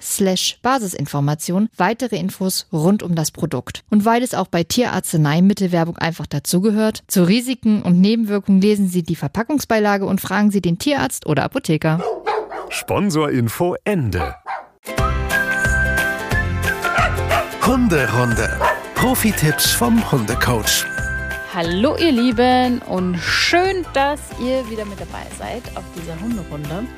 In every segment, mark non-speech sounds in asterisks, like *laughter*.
slash Basisinformation weitere Infos rund um das Produkt. Und weil es auch bei Tierarzneimittelwerbung einfach dazugehört, zu Risiken und Nebenwirkungen lesen Sie die Verpackungsbeilage und fragen Sie den Tierarzt oder Apotheker. Sponsorinfo Ende. Hunderunde. Profi-Tipps vom Hundecoach. Hallo ihr Lieben und schön, dass ihr wieder mit dabei seid auf dieser Hunderunde.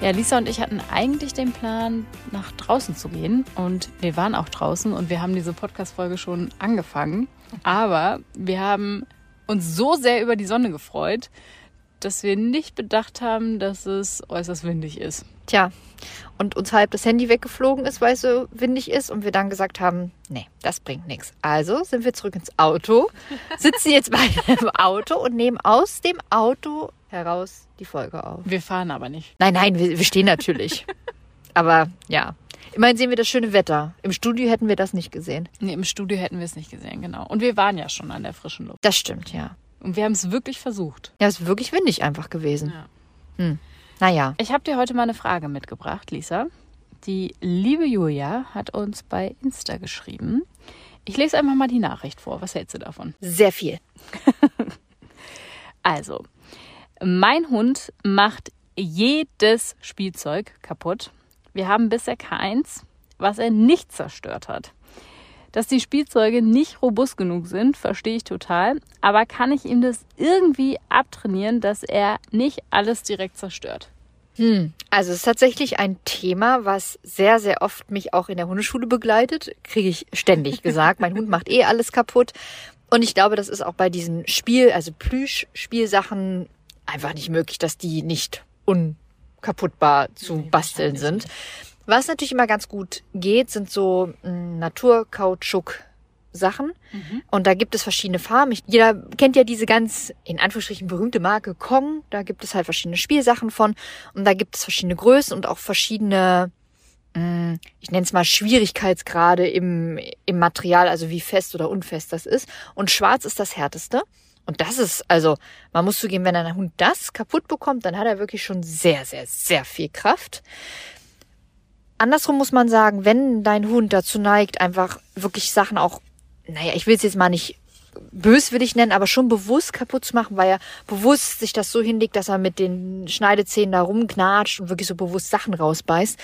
Ja, Lisa und ich hatten eigentlich den Plan, nach draußen zu gehen. Und wir waren auch draußen und wir haben diese Podcast-Folge schon angefangen. Aber wir haben uns so sehr über die Sonne gefreut, dass wir nicht bedacht haben, dass es äußerst windig ist. Tja, und uns halb das Handy weggeflogen ist, weil es so windig ist und wir dann gesagt haben, nee, das bringt nichts. Also sind wir zurück ins Auto, sitzen jetzt *laughs* beide im Auto und nehmen aus dem Auto heraus die Folge auf. Wir fahren aber nicht. Nein, nein, wir, wir stehen natürlich. *laughs* aber ja. Immerhin sehen wir das schöne Wetter. Im Studio hätten wir das nicht gesehen. Nee, im Studio hätten wir es nicht gesehen, genau. Und wir waren ja schon an der frischen Luft. Das stimmt, ja. Und wir haben es wirklich versucht. Ja, es ist wirklich windig einfach gewesen. Ja. Hm. Naja. Ich habe dir heute mal eine Frage mitgebracht, Lisa. Die liebe Julia hat uns bei Insta geschrieben. Ich lese einfach mal die Nachricht vor. Was hältst du davon? Sehr viel. *laughs* also, mein Hund macht jedes Spielzeug kaputt. Wir haben bisher keins, was er nicht zerstört hat. Dass die Spielzeuge nicht robust genug sind, verstehe ich total. Aber kann ich ihm das irgendwie abtrainieren, dass er nicht alles direkt zerstört? Hm. Also es ist tatsächlich ein Thema, was sehr, sehr oft mich auch in der Hundeschule begleitet. Kriege ich ständig *laughs* gesagt. mein Hund macht eh alles kaputt. Und ich glaube, das ist auch bei diesen Spiel, also Plüsch-Spielsachen einfach nicht möglich, dass die nicht unkaputtbar zu nee, basteln sind. Was natürlich immer ganz gut geht, sind so hm, Naturkautschuk. Sachen. Mhm. Und da gibt es verschiedene Farben. Jeder kennt ja diese ganz, in Anführungsstrichen, berühmte Marke Kong. Da gibt es halt verschiedene Spielsachen von. Und da gibt es verschiedene Größen und auch verschiedene, hm, ich nenne es mal Schwierigkeitsgrade im, im Material, also wie fest oder unfest das ist. Und schwarz ist das härteste. Und das ist, also, man muss zugeben, wenn ein Hund das kaputt bekommt, dann hat er wirklich schon sehr, sehr, sehr viel Kraft. Andersrum muss man sagen, wenn dein Hund dazu neigt, einfach wirklich Sachen auch, naja, ich will es jetzt mal nicht böswillig nennen, aber schon bewusst kaputt zu machen, weil er bewusst sich das so hinlegt, dass er mit den Schneidezähnen da rumknatscht und wirklich so bewusst Sachen rausbeißt,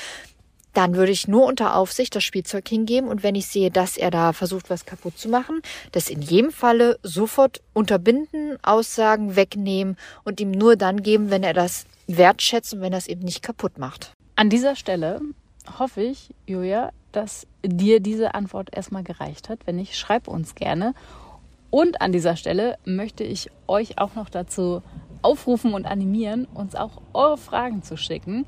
dann würde ich nur unter Aufsicht das Spielzeug hingeben und wenn ich sehe, dass er da versucht, was kaputt zu machen, das in jedem Falle sofort unterbinden, Aussagen wegnehmen und ihm nur dann geben, wenn er das wertschätzt und wenn er es eben nicht kaputt macht. An dieser Stelle hoffe ich, Julia, dass dir diese Antwort erstmal gereicht hat. Wenn nicht, schreib uns gerne. Und an dieser Stelle möchte ich euch auch noch dazu aufrufen und animieren, uns auch eure Fragen zu schicken.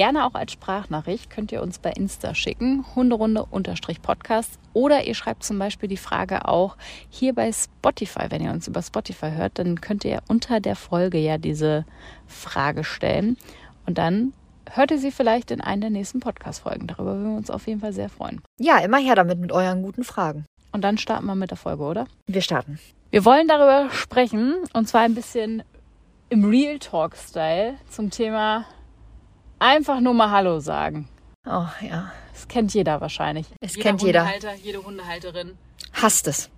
Gerne auch als Sprachnachricht könnt ihr uns bei Insta schicken, Hunderunde-Podcast. Oder ihr schreibt zum Beispiel die Frage auch hier bei Spotify. Wenn ihr uns über Spotify hört, dann könnt ihr unter der Folge ja diese Frage stellen. Und dann hört ihr sie vielleicht in einer der nächsten Podcast-Folgen. Darüber würden wir uns auf jeden Fall sehr freuen. Ja, immer her damit mit euren guten Fragen. Und dann starten wir mit der Folge, oder? Wir starten. Wir wollen darüber sprechen und zwar ein bisschen im Real Talk-Style zum Thema Einfach nur mal Hallo sagen. Oh ja. Das kennt jeder wahrscheinlich. Es jeder kennt jeder. Hundehalter, jede Hundehalterin. Hasst es.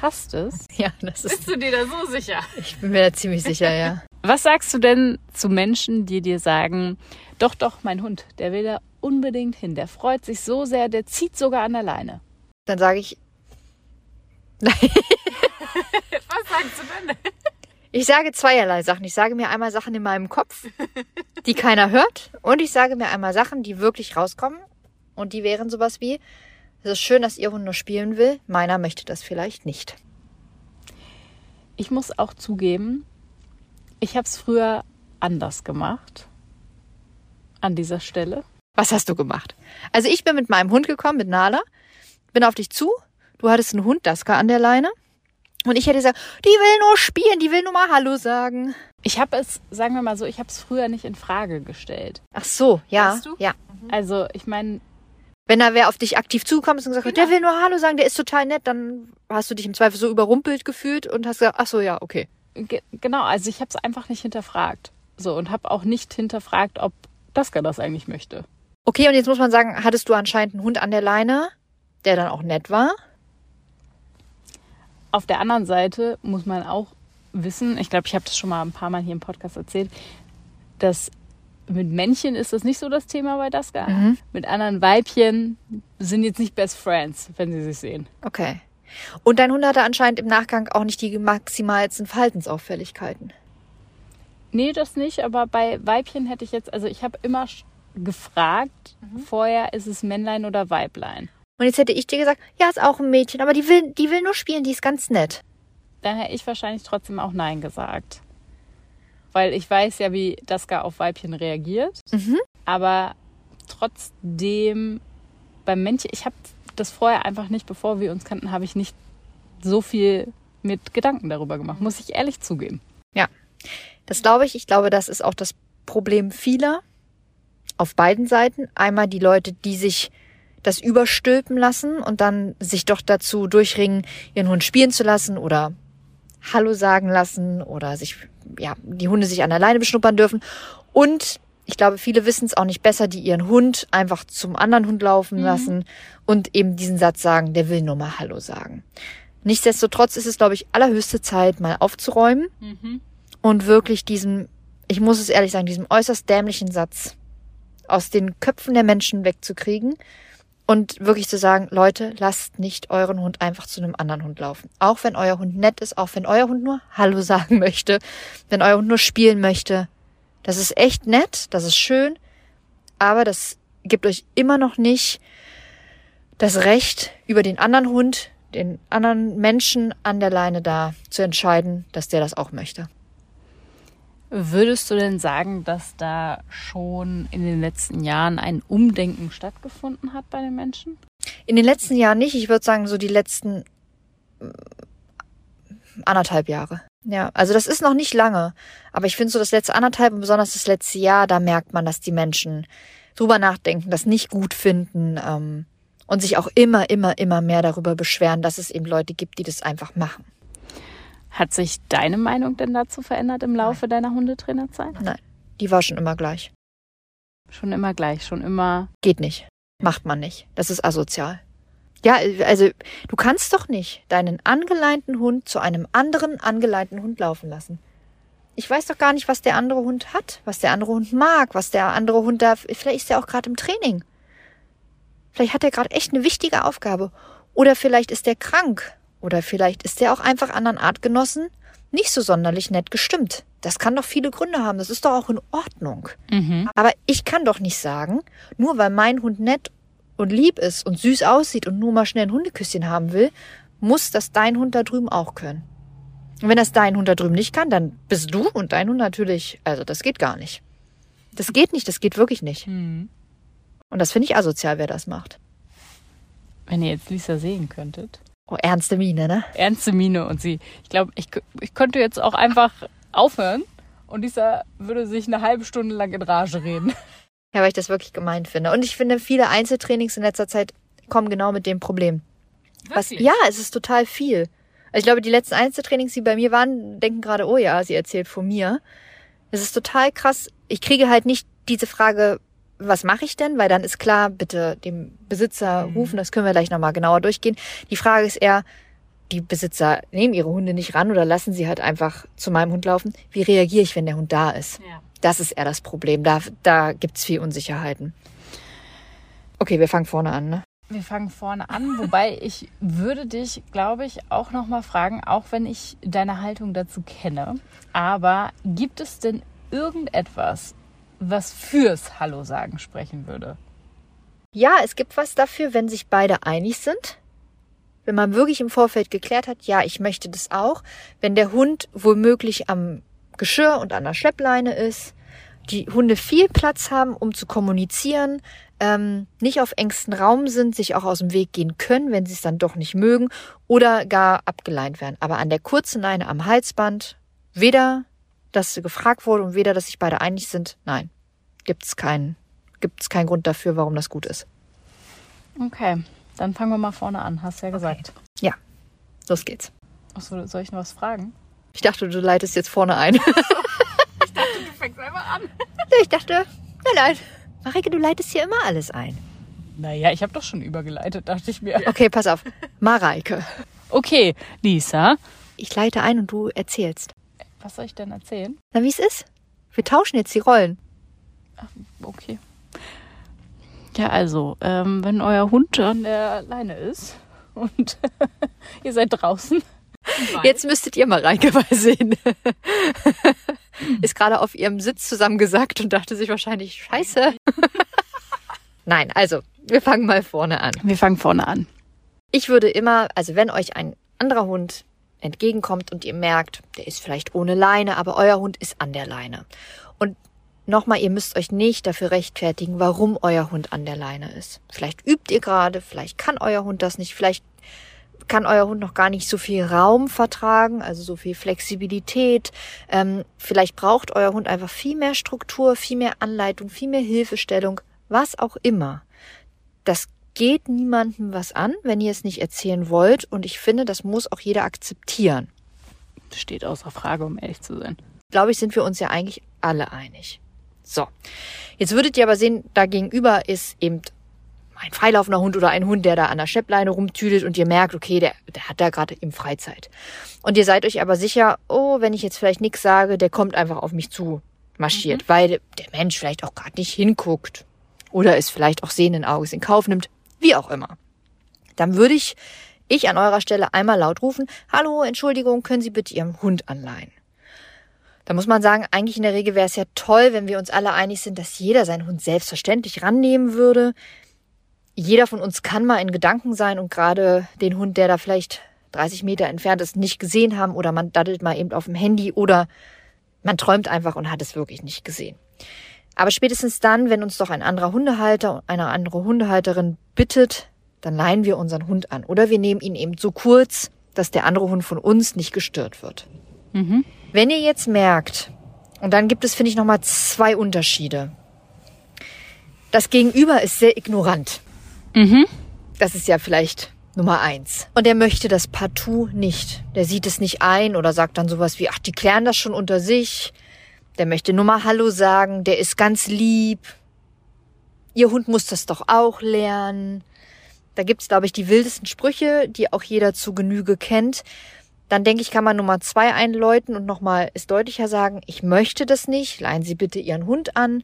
Hasst es? *laughs* Ja, das ist. Bist du dir da so sicher? Ich bin mir da ziemlich sicher, ja. *laughs* Was sagst du denn zu Menschen, die dir sagen, Doch, doch, mein Hund, der will da unbedingt hin. Der freut sich so sehr, der zieht sogar an der Leine. Dann sage ich, *laughs* Was sagst du denn? Ich sage zweierlei Sachen. Ich sage mir einmal Sachen in meinem Kopf, die keiner hört. Und ich sage mir einmal Sachen, die wirklich rauskommen. Und die wären sowas wie, es ist schön, dass ihr Hund nur spielen will. Meiner möchte das vielleicht nicht. Ich muss auch zugeben, ich habe es früher anders gemacht. An dieser Stelle. Was hast du gemacht? Also ich bin mit meinem Hund gekommen, mit Nala, bin auf dich zu. Du hattest einen Hund, Daska, an der Leine. Und ich hätte gesagt, die will nur spielen, die will nur mal Hallo sagen. Ich habe es, sagen wir mal so, ich habe es früher nicht in Frage gestellt. Ach so, ja, Weißt du? ja. Also ich meine, Wenn da wer auf dich aktiv zugekommen ist und gesagt hat, der will nur Hallo sagen, der ist total nett, dann hast du dich im Zweifel so überrumpelt gefühlt und hast gesagt, ach so, ja, okay. ge genau, also ich habe es einfach nicht hinterfragt. So und habe auch nicht hinterfragt, ob Daska das eigentlich möchte. Okay, und jetzt muss man sagen, hattest du anscheinend einen Hund an der Leine, der dann auch nett war? Auf der anderen Seite muss man auch wissen, ich glaube, ich habe das schon mal ein paar Mal hier im Podcast erzählt, dass mit Männchen ist das nicht so das Thema bei Daska. Mit anderen Weibchen sind jetzt nicht Best Friends, wenn sie sich sehen. Okay. Und dein Hund hatte anscheinend im Nachgang auch nicht die maximalsten Verhaltensauffälligkeiten. Nee, das nicht, aber bei Weibchen hätte ich jetzt, also ich habe immer gefragt, vorher ist es Männlein oder Weiblein. Und jetzt hätte ich dir gesagt, ja, ist auch ein Mädchen, aber die will, die will nur spielen, die ist ganz nett. Dann hätte ich wahrscheinlich trotzdem auch Nein gesagt. Weil ich weiß ja, wie Daska auf Weibchen reagiert. Aber trotzdem beim Männchen, ich habe das vorher einfach nicht, bevor wir uns kannten, habe ich nicht so viel mit Gedanken darüber gemacht, muss ich ehrlich zugeben. Ja, das glaube ich. Ich glaube, das ist auch das Problem vieler auf beiden Seiten. Einmal die Leute, die sich das überstülpen lassen und dann sich doch dazu durchringen, ihren Hund spielen zu lassen oder Hallo sagen lassen oder sich, ja, die Hunde sich an der Leine beschnuppern dürfen. Und ich glaube, viele wissen es auch nicht besser, die ihren Hund einfach zum anderen Hund laufen lassen und eben diesen Satz sagen, der will nur mal Hallo sagen. Nichtsdestotrotz ist es, glaube ich, allerhöchste Zeit, mal aufzuräumen und wirklich diesem, ich muss es ehrlich sagen, diesem äußerst dämlichen Satz aus den Köpfen der Menschen wegzukriegen und wirklich zu sagen, Leute, lasst nicht euren Hund einfach zu einem anderen Hund laufen. Auch wenn euer Hund nett ist, auch wenn euer Hund nur Hallo *laughs* sagen möchte, wenn euer Hund nur spielen möchte. Das ist echt nett, das ist schön, aber das gibt euch immer noch nicht das Recht, über den anderen Hund, den anderen Menschen an der Leine da zu entscheiden, dass der das auch möchte. Würdest du denn sagen, dass da schon in den letzten Jahren ein Umdenken stattgefunden hat bei den Menschen? In den letzten Jahren nicht. Ich würde sagen, so die letzten äh, anderthalb Jahre. Ja, also das ist noch nicht lange. Aber ich finde so das letzte anderthalb und besonders das letzte Jahr, da merkt man, dass die Menschen drüber nachdenken, das nicht gut finden ähm, und sich auch immer, immer, immer mehr darüber beschweren, dass es eben Leute gibt, die das einfach machen. Hat sich deine Meinung denn dazu verändert im Laufe deiner Hundetrainerzeit? Nein, die war schon immer gleich. Schon immer gleich, schon immer. Geht nicht. Macht man nicht. Das ist asozial. Ja, also du kannst doch nicht deinen angeleinten Hund zu einem anderen angeleinten Hund laufen lassen. Ich weiß doch gar nicht, was der andere Hund hat, was der andere Hund mag, was der andere Hund da. Vielleicht ist er auch gerade im Training. Vielleicht hat er gerade echt eine wichtige Aufgabe. Oder vielleicht ist er krank. Oder vielleicht ist er auch einfach anderen Artgenossen nicht so sonderlich nett gestimmt. Das kann doch viele Gründe haben. Das ist doch auch in Ordnung. Aber ich kann doch nicht sagen, nur weil mein Hund nett und lieb ist und süß aussieht und nur mal schnell ein Hundeküsschen haben will, muss das dein Hund da drüben auch können. Und wenn das dein Hund da drüben nicht kann, dann bist du und dein Hund natürlich, also das geht gar nicht. Das geht nicht, das geht wirklich nicht. Und das finde ich asozial, wer das macht. Wenn ihr jetzt Lisa sehen könntet. Oh, ernste Miene, ne? Ernste Miene und sie. Ich glaube, ich, ich könnte jetzt auch einfach aufhören und Lisa würde sich eine halbe Stunde lang in Rage reden. Ja, weil ich das wirklich gemein finde. Und ich finde, viele Einzeltrainings in letzter Zeit kommen genau mit dem Problem. Was, Wirklich? ja, es ist total viel. Also ich glaube, die letzten Einzeltrainings, die bei mir waren, denken gerade, oh ja, sie erzählt von mir. Es ist total krass. Ich kriege halt nicht diese Frage, was mache ich denn? Weil dann ist klar, bitte dem Besitzer rufen, das können wir gleich nochmal genauer durchgehen. Die Frage ist eher, die Besitzer nehmen ihre Hunde nicht ran oder lassen sie halt einfach zu meinem Hund laufen. Wie reagiere ich, wenn der Hund da ist? Ja. Das ist eher das Problem. Da, da gibt's viel Unsicherheiten. Okay, wir fangen vorne an, ne? Wir fangen vorne an, wobei *laughs* ich würde dich, glaube ich, auch noch mal fragen, auch wenn ich deine Haltung dazu kenne. Aber gibt es denn irgendetwas, was fürs Hallo sagen sprechen würde? Ja, es gibt was dafür, wenn sich beide einig sind. Wenn man wirklich im Vorfeld geklärt hat, ja, ich möchte das auch. Wenn der Hund womöglich am Geschirr und an der Schleppleine ist, die Hunde viel Platz haben, um zu kommunizieren, ähm, nicht auf engstem Raum sind, sich auch aus dem Weg gehen können, wenn sie es dann doch nicht mögen oder gar abgeleint werden. Aber an der kurzen Leine am Halsband, weder, dass gefragt wurde und weder, dass sich beide einig sind, nein, gibt's keinen, gibt's keinen Grund dafür, warum das gut ist. Okay, dann fangen wir mal vorne an, hast du ja gesagt. Ja, los geht's. Achso, soll ich noch was fragen? Ich dachte, du leitest jetzt vorne ein. *laughs* *laughs* Du fängst einfach an. ich dachte, nein, nein. Marike, du leitest hier immer alles ein. Naja, ich habe doch schon übergeleitet, dachte ich mir. Okay, pass auf. Mareike. Okay, Lisa, Ich leite ein und du erzählst. Was soll ich denn erzählen? Na, wie es ist? Wir tauschen jetzt die Rollen. Okay. Ja, also, ähm, wenn euer Hund an der Leine ist und *laughs* ihr seid draußen. *laughs* Jetzt müsstet ihr mal sehen. *laughs* Ist gerade auf ihrem Sitz zusammengesackt und dachte sich wahrscheinlich, scheiße. Nein, also, wir fangen mal vorne an. Wir fangen vorne an. Ich würde immer, also wenn euch ein anderer Hund entgegenkommt und ihr merkt, der ist vielleicht ohne Leine, aber euer Hund ist an der Leine. Und nochmal, ihr müsst euch nicht dafür rechtfertigen, warum euer Hund an der Leine ist. Vielleicht übt ihr gerade, vielleicht kann euer Hund das nicht, vielleicht kann euer Hund noch gar nicht so viel Raum vertragen, also so viel Flexibilität. Ähm, vielleicht braucht euer Hund einfach viel mehr Struktur, viel mehr Anleitung, viel mehr Hilfestellung, was auch immer. Das geht niemandem was an, wenn ihr es nicht erzählen wollt. Und ich finde, das muss auch jeder akzeptieren. Steht außer Frage, um ehrlich zu sein. Glaube ich, sind wir uns ja eigentlich alle einig. So. Jetzt würdet ihr aber sehen, da gegenüber ist eben ein freilaufender Hund oder ein Hund, der da an der Scheppleine rumtüdelt und ihr merkt, okay, der, der hat da gerade eben Freizeit. Und ihr seid euch aber sicher, oh, wenn ich jetzt vielleicht nichts sage, der kommt einfach auf mich zu marschiert, weil der Mensch vielleicht auch gerade nicht hinguckt oder es vielleicht auch sehenden Auges in Kauf nimmt, wie auch immer. Dann würde ich, ich an eurer Stelle einmal laut rufen, hallo, Entschuldigung, können Sie bitte Ihrem Hund anleihen? Da muss man sagen, eigentlich in der Regel wäre es ja toll, wenn wir uns alle einig sind, dass jeder seinen Hund selbstverständlich rannehmen würde. Jeder von uns kann mal in Gedanken sein und gerade den Hund, der da vielleicht 30 Meter entfernt ist, nicht gesehen haben oder man daddelt mal eben auf dem Handy oder man träumt einfach und hat es wirklich nicht gesehen. Aber spätestens dann, wenn uns doch ein anderer Hundehalter, eine andere Hundehalterin bittet, dann leihen wir unseren Hund an. Oder wir nehmen ihn eben so kurz, dass der andere Hund von uns nicht gestört wird. Wenn ihr jetzt merkt, und dann gibt es, finde ich, nochmal zwei Unterschiede. Das Gegenüber ist sehr ignorant. Das ist ja vielleicht Nummer eins. Und er möchte das partout nicht. Der sieht es nicht ein oder sagt dann sowas wie, ach, die klären das schon unter sich. Der möchte nur mal Hallo sagen, der ist ganz lieb. Ihr Hund muss das doch auch lernen. Da gibt's, glaube ich, die wildesten Sprüche, die auch jeder zu Genüge kennt. Dann denke ich, kann man Nummer zwei einläuten und nochmal es deutlicher sagen, ich möchte das nicht, leihen Sie bitte Ihren Hund an.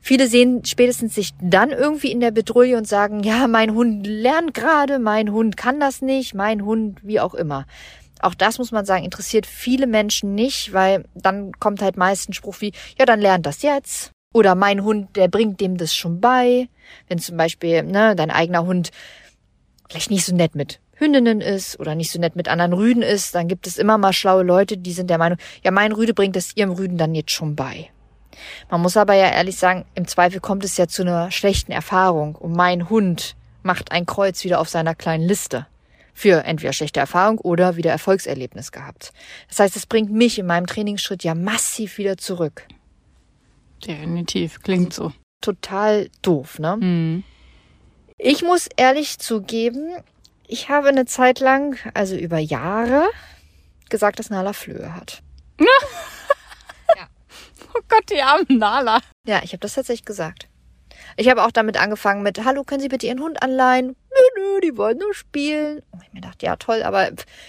Viele sehen spätestens sich dann irgendwie in der Bedrohung und sagen, ja, mein Hund lernt gerade, mein Hund kann das nicht, mein Hund, wie auch immer. Auch das muss man sagen, interessiert viele Menschen nicht, weil dann kommt halt meist ein Spruch wie, ja, dann lernt das jetzt. Oder mein Hund, der bringt dem das schon bei. Wenn zum Beispiel ne, dein eigener Hund vielleicht nicht so nett mit Hündinnen ist oder nicht so nett mit anderen Rüden ist, dann gibt es immer mal schlaue Leute, die sind der Meinung, ja, mein Rüde bringt es ihrem Rüden dann jetzt schon bei. Man muss aber ja ehrlich sagen, im Zweifel kommt es ja zu einer schlechten Erfahrung und mein Hund macht ein Kreuz wieder auf seiner kleinen Liste für entweder schlechte Erfahrung oder wieder Erfolgserlebnis gehabt. Das heißt, es bringt mich in meinem Trainingsschritt ja massiv wieder zurück. Definitiv, klingt so. Total doof, ne? Mhm. Ich muss ehrlich zugeben, ich habe eine Zeit lang, also über Jahre, gesagt, dass Nala Flöhe hat. *laughs* Oh Gott, die armen Nala. Ja, ich habe das tatsächlich gesagt. Ich habe auch damit angefangen mit, hallo, können Sie bitte Ihren Hund anleihen? Nö, die wollen nur spielen. Und ich mir dachte, ja toll, aber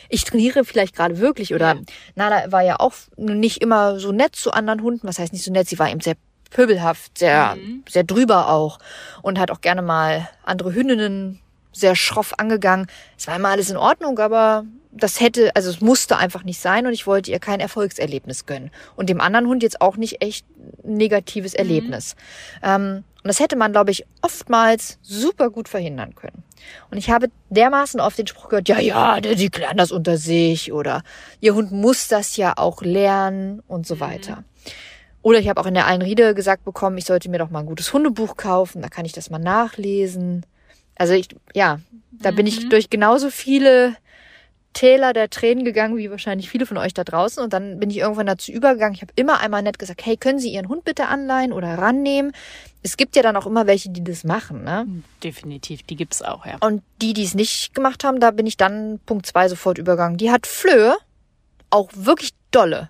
ich trainiere vielleicht gerade wirklich. Oder Ja. Nala war ja auch nicht immer so nett zu anderen Hunden. Was heißt nicht so nett? Sie war eben sehr pöbelhaft, sehr, Mhm. sehr drüber auch. Und hat auch gerne mal andere Hündinnen sehr schroff angegangen. Es war immer alles in Ordnung, aber das hätte, also es musste einfach nicht sein und ich wollte ihr kein Erfolgserlebnis gönnen. Und dem anderen Hund jetzt auch nicht echt ein negatives Erlebnis. Ähm, und das hätte man, glaube ich, oftmals super gut verhindern können. Und ich habe dermaßen oft den Spruch gehört, ja, ja, die klären das unter sich oder ihr Hund muss das ja auch lernen und so weiter. Oder ich habe auch in der Einriede gesagt bekommen, ich sollte mir doch mal ein gutes Hundebuch kaufen, da kann ich das mal nachlesen. Also ich, ja, da bin ich durch genauso viele Täler der Tränen gegangen, wie wahrscheinlich viele von euch da draußen. Und dann bin ich irgendwann dazu übergegangen. Ich habe immer einmal nett gesagt, hey, können Sie Ihren Hund bitte anleihen oder rannehmen? Es gibt ja dann auch immer welche, die das machen, ne? Definitiv, die gibt's auch, ja. Und die, die es nicht gemacht haben, da bin ich dann Punkt zwei sofort übergegangen. Die hat Flöhe, auch wirklich dolle.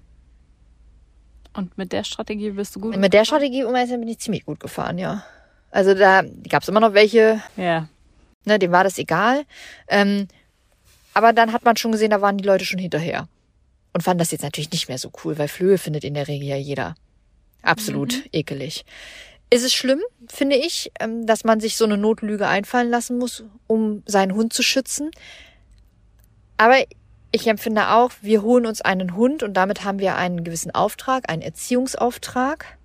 Und mit der Strategie bist du gut? Mit der Strategie um bin ich ziemlich gut gefahren, ja. Also da gab es immer noch welche, Ja. ne, dem war das egal. Ähm, aber dann hat man schon gesehen, da waren die Leute schon hinterher. Und fanden das jetzt natürlich nicht mehr so cool, weil Flöhe findet in der Regel ja jeder. Absolut ekelig. Ist es schlimm, finde ich, ähm, dass man sich so eine Notlüge einfallen lassen muss, um seinen Hund zu schützen. Aber ich empfinde auch, wir holen uns einen Hund und damit haben wir einen gewissen Auftrag, einen Erziehungsauftrag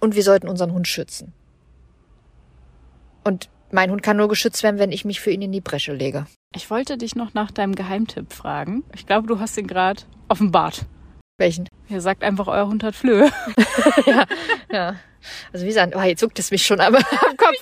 und wir sollten unseren Hund schützen. Und mein Hund kann nur geschützt werden, wenn ich mich für ihn in die Bresche lege. Ich wollte dich noch nach deinem Geheimtipp fragen. Ich glaube, du hast ihn gerade offenbart. Welchen? Ihr sagt einfach, euer Hund hat Flöhe. *laughs* *laughs* Ja. Also wie gesagt, oh, jetzt zuckt es mich schon aber *laughs* am Kopf.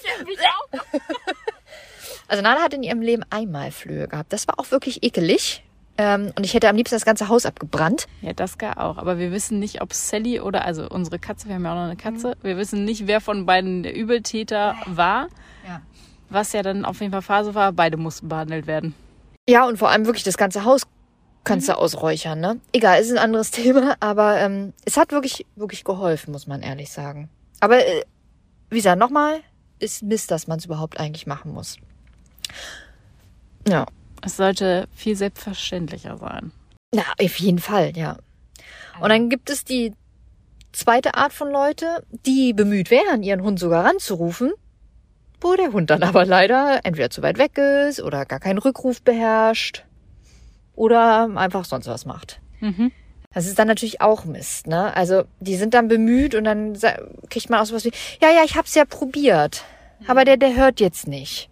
Also Nala hat in ihrem Leben einmal Flöhe gehabt. Das war auch wirklich ekelig. Ähm, und ich hätte am liebsten das ganze Haus abgebrannt. Ja, das gar auch. Aber wir wissen nicht, ob Sally oder, also unsere Katze, wir haben ja auch noch eine Katze, Mhm. wir wissen nicht, wer von beiden der Übeltäter war. Ja. Was ja dann auf jeden Fall Phase war, beide mussten behandelt werden. Ja, und vor allem wirklich das ganze Haus kannst du ausräuchern, ne? Egal, ist ein anderes *laughs* Thema, aber ähm, es hat wirklich, wirklich geholfen, muss man ehrlich sagen. Aber äh, wie gesagt, nochmal, ist Mist, dass man es überhaupt eigentlich machen muss. Ja. Es sollte viel selbstverständlicher sein. Ja, auf jeden Fall, ja. Und dann gibt es die zweite Art von Leute, die bemüht wären, ihren Hund sogar ranzurufen, wo der Hund dann aber leider entweder zu weit weg ist oder gar keinen Rückruf beherrscht oder einfach sonst was macht. Mhm. Das ist dann natürlich auch Mist, ne? Also die sind dann bemüht und dann kriegt man auch sowas wie, ja, ja, ich hab's ja probiert, aber der, der hört jetzt nicht.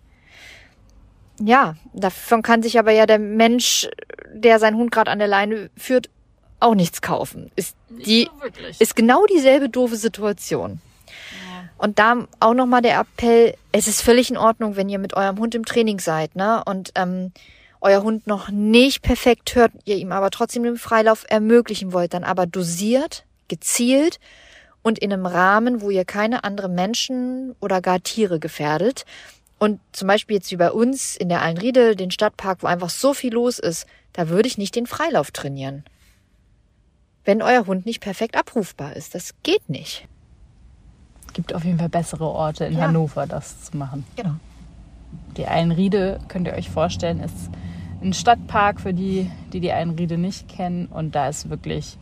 Ja, davon kann sich aber ja der Mensch, der seinen Hund gerade an der Leine führt, auch nichts kaufen. Ist die wirklich. ist genau dieselbe doofe Situation. Und da auch nochmal der Appell, es ist völlig in Ordnung, wenn ihr mit eurem Hund im Training seid, ne? Und ähm, euer Hund noch nicht perfekt hört, ihr ihm aber trotzdem den Freilauf ermöglichen wollt, dann aber dosiert, gezielt und in einem Rahmen, wo ihr keine anderen Menschen oder gar Tiere gefährdet. Und zum Beispiel jetzt wie bei uns in der Allenriede, den Stadtpark, wo einfach so viel los ist, da würde ich nicht den Freilauf trainieren. Wenn euer Hund nicht perfekt abrufbar ist. Das geht nicht. Gibt auf jeden Fall bessere Orte in Ja. Hannover, das zu machen. Genau. Die Eilenriede, könnt ihr euch vorstellen, ist ein Stadtpark für die, die die Eilenriede nicht kennen. Und da ist wirklich,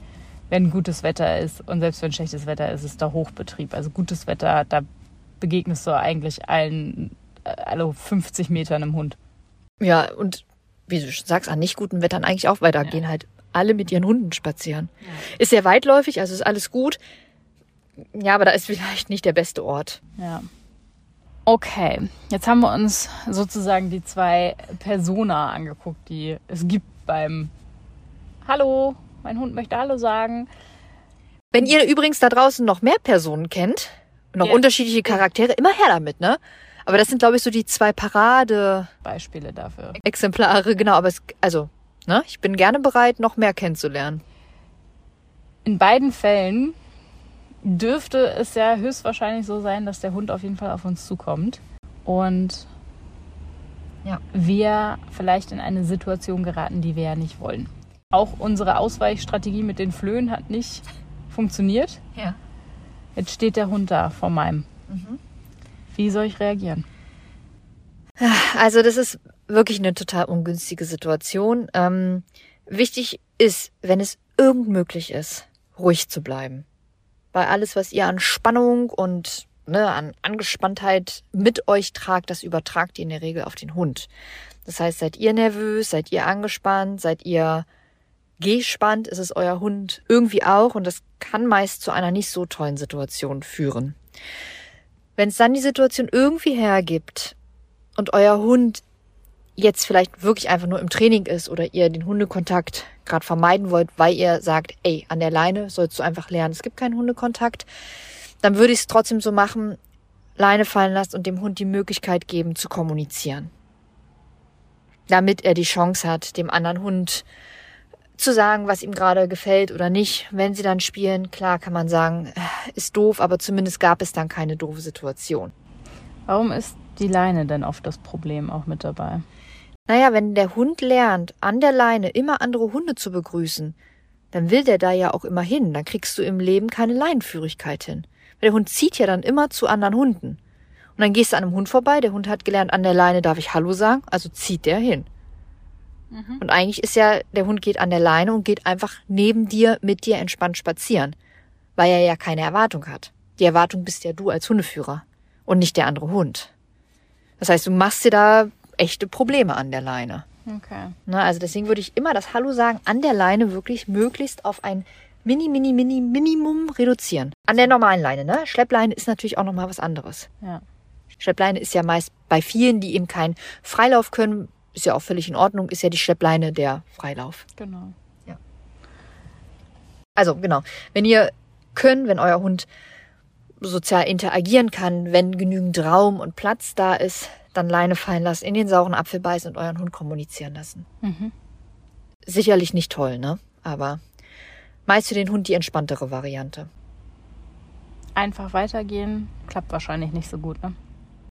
wenn gutes Wetter ist und selbst wenn schlechtes Wetter ist, ist da Hochbetrieb. Also gutes Wetter, da begegnest du eigentlich allen, äh, alle 50 Metern im Hund. Ja, und wie du schon sagst, an nicht guten Wettern eigentlich auch, weil da Ja. gehen halt alle mit ihren Hunden spazieren. Ist sehr weitläufig, also ist alles gut. Ja, aber da ist vielleicht nicht der beste Ort. Ja. Okay, jetzt haben wir uns sozusagen die zwei Persona angeguckt, die es gibt beim Hallo, mein Hund möchte Hallo sagen. Wenn ihr übrigens da draußen noch mehr Personen kennt, noch Ja. unterschiedliche Charaktere, immer her damit, ne? Aber das sind, glaube ich, so die zwei Beispiele dafür. Parade-Exemplare, genau. Aber es, also, ne? Ich bin gerne bereit, noch mehr kennenzulernen. In beiden Fällen dürfte es ja höchstwahrscheinlich so sein, dass der Hund auf jeden Fall auf uns zukommt und Ja. wir vielleicht in eine Situation geraten, die wir ja nicht wollen. Auch unsere Ausweichstrategie mit den Flöhen hat nicht funktioniert. Ja. Jetzt steht der Hund da vor meinem. Wie soll ich reagieren? Also das ist wirklich eine total ungünstige Situation. Ähm, wichtig ist, wenn es irgend möglich ist, ruhig zu bleiben. Weil alles, was ihr an Spannung und ne, an Angespanntheit mit euch tragt, das übertragt ihr in der Regel auf den Hund. Das heißt, seid ihr nervös, seid ihr angespannt, seid ihr gespannt, ist es euer Hund irgendwie auch und das kann meist zu einer nicht so tollen Situation führen. Wenn es dann die Situation irgendwie hergibt und euer Hund jetzt vielleicht wirklich einfach nur im Training ist oder ihr den Hundekontakt gerade vermeiden wollt, weil ihr sagt, ey, an der Leine sollst du einfach lernen, es gibt keinen Hundekontakt, dann würde ich es trotzdem so machen, Leine fallen lassen und dem Hund die Möglichkeit geben zu kommunizieren. Damit er die Chance hat, dem anderen Hund zu sagen, was ihm gerade gefällt oder nicht. Wenn sie dann spielen, klar kann man sagen, äh, ist doof, aber zumindest gab es dann keine doofe Situation. Warum ist die Leine denn oft das Problem auch mit dabei? Naja, wenn der Hund lernt, an der Leine immer andere Hunde zu begrüßen, dann will der da ja auch immer hin. Dann kriegst du im Leben keine Leinenführigkeit hin. Weil der Hund zieht ja dann immer zu anderen Hunden. Und dann gehst du an einem Hund vorbei, der Hund hat gelernt, an der Leine darf ich Hallo sagen, also zieht der hin. Mhm. Und eigentlich ist ja, der Hund geht an der Leine und geht einfach neben dir, mit dir entspannt spazieren. Weil er ja keine Erwartung hat. Die Erwartung bist ja du als Hundeführer und nicht der andere Hund. Das heißt, du machst dir da echte Probleme an der Leine. Okay. Na, also deswegen würde ich immer das Hallo sagen an der Leine wirklich möglichst auf ein Mini, Mini, Mini, Minimum reduzieren. An der normalen Leine, ne? Schleppleine ist natürlich auch nochmal was anderes. Ja. Schleppleine ist ja meist bei vielen, die eben keinen Freilauf können, ist ja auch völlig in Ordnung, ist ja die Schleppleine der Freilauf. Genau. Ja. Also, genau. Wenn ihr könnt, wenn euer Hund sozial interagieren kann, wenn genügend Raum und Platz da ist, dann Leine fallen lassen, in den sauren Apfel beißen und euren Hund kommunizieren lassen. Mhm. Sicherlich nicht toll, ne? Aber meist für den Hund die entspanntere Variante. Einfach weitergehen klappt wahrscheinlich nicht so gut, ne?